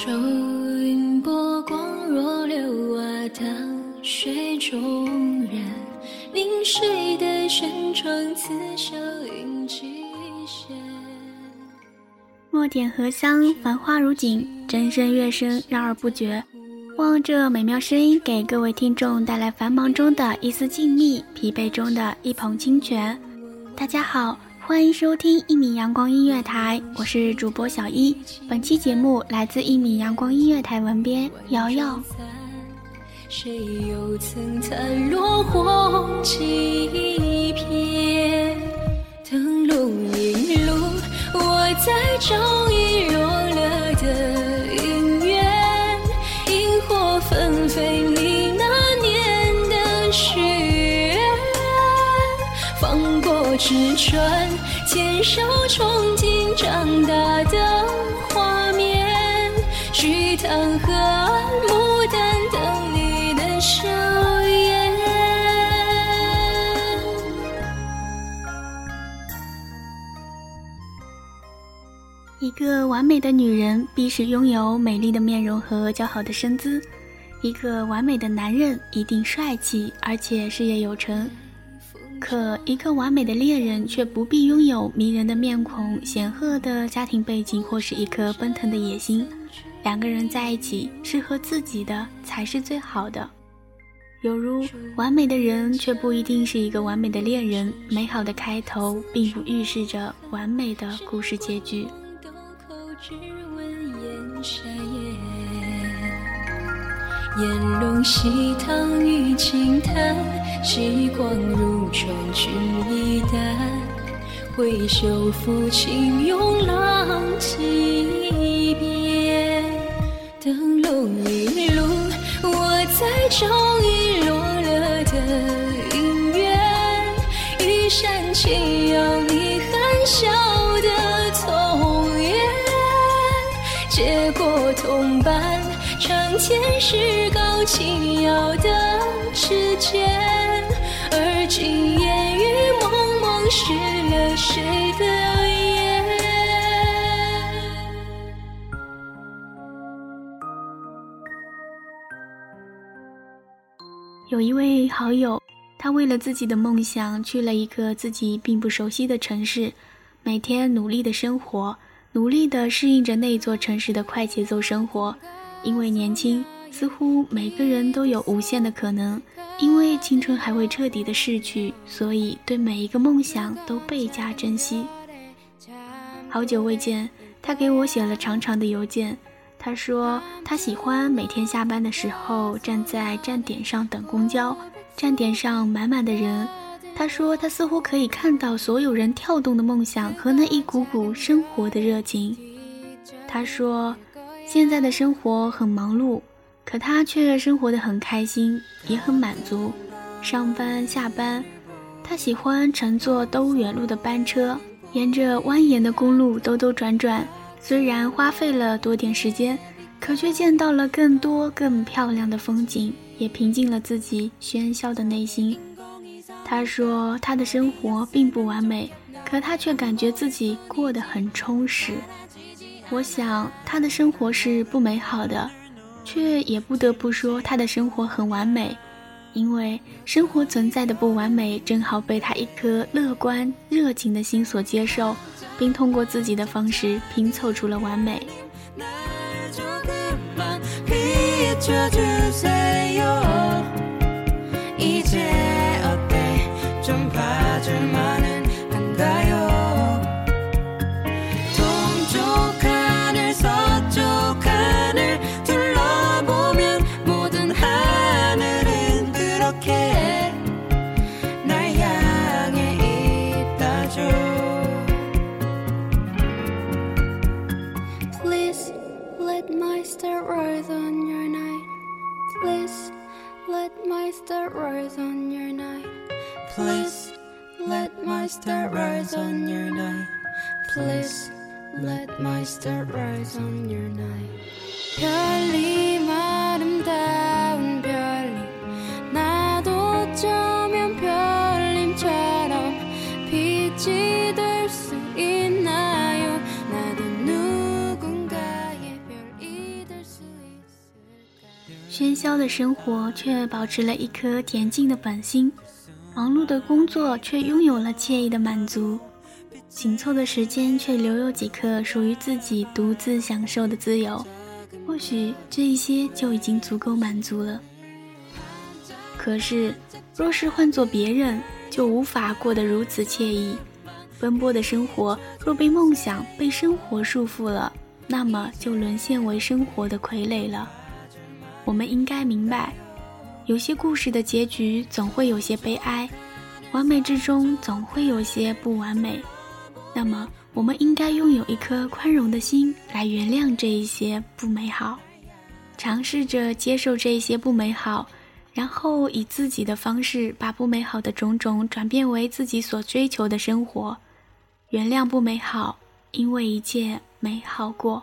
愁云波光若流啊，当水中人。临水的轩窗，刺绣印几线。墨点荷香，繁花如锦，筝声乐声绕而不绝。望这美妙声音给各位听众带来繁忙中的一丝静谧，疲惫中的一捧清泉。大家好。欢迎收听一米阳光音乐台，我是主播小一。本期节目来自一米阳光音乐台文编瑶瑶。谁又曾残落红几片？灯笼引路，我在找是春。牵手憧憬长大的画面，池塘河岸牡丹等你的笑颜。一个完美的女人必须拥有美丽的面容和姣好的身姿，一个完美的男人一定帅气而且事业有成。可一个完美的恋人却不必拥有迷人的面孔、显赫的家庭背景或是一颗奔腾的野心。两个人在一起，适合自己的才是最好的。犹如完美的人却不一定是一个完美的恋人，美好的开头并不预示着完美的故事结局。烟笼西塘雨轻弹，时光如窗纸一淡。挥袖抚琴咏浪迹边，灯笼引路，我在找遗落了的姻缘。玉山轻摇你含笑的从颜，结果同伴。长天是高轻摇的指尖，而今烟雨蒙蒙，湿了谁的眼？有一位好友，他为了自己的梦想去了一个自己并不熟悉的城市，每天努力的生活，努力的适应着那座城市的快节奏生活。因为年轻，似乎每个人都有无限的可能；因为青春还未彻底的逝去，所以对每一个梦想都倍加珍惜。好久未见，他给我写了长长的邮件。他说他喜欢每天下班的时候站在站点上等公交，站点上满满的人。他说他似乎可以看到所有人跳动的梦想和那一股股生活的热情。他说。现在的生活很忙碌，可他却生活的很开心，也很满足。上班下班，他喜欢乘坐兜远路的班车，沿着蜿蜒的公路兜兜转转。虽然花费了多点时间，可却见到了更多更漂亮的风景，也平静了自己喧嚣的内心。他说，他的生活并不完美，可他却感觉自己过得很充实。我想，他的生活是不美好的，却也不得不说他的生活很完美，因为生活存在的不完美，正好被他一颗乐观热情的心所接受，并通过自己的方式拼凑出了完美。rise on your night. Please let my star rise on your night. Please let my star rise on your night. 별님 아름다운 별님 나도 어쩌면 별님처럼 빛이 될 수 있 喧嚣的生活却保持了一颗恬静的本心，忙碌的工作却拥有了惬意的满足，紧凑的时间却留有几刻属于自己独自享受的自由。或许这一些就已经足够满足了。可是，若是换做别人，就无法过得如此惬意。奔波的生活若被梦想、被生活束缚了，那么就沦陷为生活的傀儡了。我们应该明白，有些故事的结局总会有些悲哀，完美之中总会有些不完美。那么，我们应该拥有一颗宽容的心来原谅这一些不美好，尝试着接受这一些不美好，然后以自己的方式把不美好的种种转变为自己所追求的生活。原谅不美好，因为一切美好过。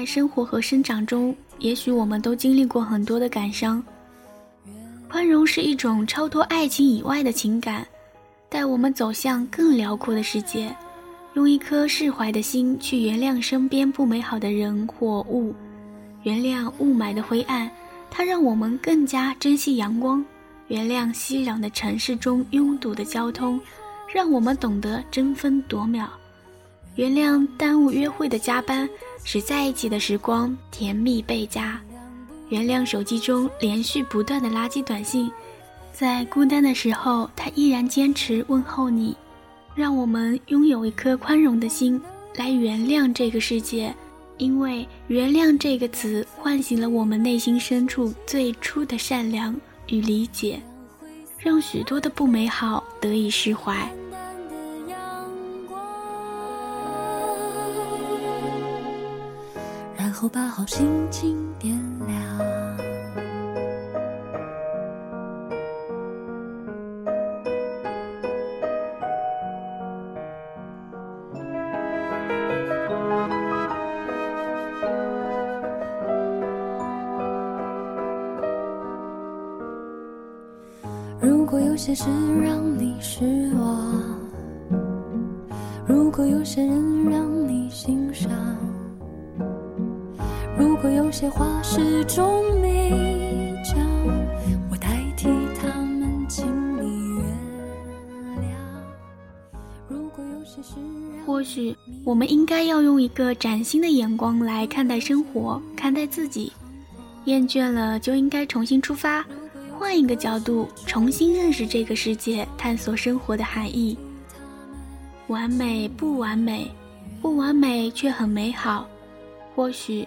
在生活和生长中，也许我们都经历过很多的感伤。宽容是一种超脱爱情以外的情感，带我们走向更辽阔的世界。用一颗释怀的心去原谅身边不美好的人或物，原谅雾霾的灰暗，它让我们更加珍惜阳光；原谅熙攘的城市中拥堵的交通，让我们懂得争分夺秒；原谅耽误约会的加班。使在一起的时光甜蜜倍加，原谅手机中连续不断的垃圾短信，在孤单的时候，他依然坚持问候你。让我们拥有一颗宽容的心，来原谅这个世界，因为“原谅”这个词唤醒了我们内心深处最初的善良与理解，让许多的不美好得以释怀。后把好心情点亮。如果有些事让你失望，如果有些人让你心伤。有些话始终没讲，我代替他们，请你原谅。如果有些事，或许我们应该要用一个崭新的眼光来看待生活，看待自己。厌倦了就应该重新出发，换一个角度，重新认识这个世界，探索生活的含义。完美不完美，不完美却很美好。或许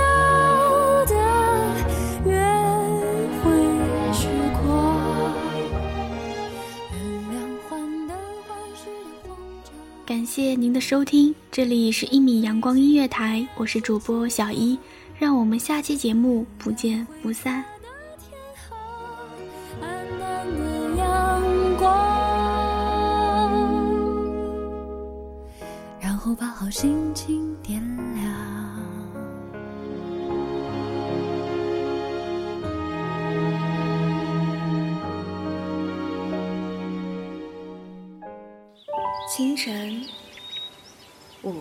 收听，这里是一米阳光音乐台，我是主播小一，让我们下期节目不见不散。然后把好心情点亮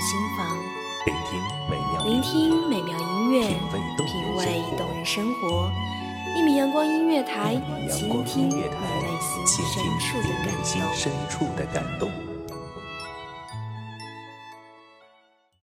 的心房，聆听美妙聆听美妙音乐，品味动人生活。一米阳光音乐台，倾听你内心深处的感动。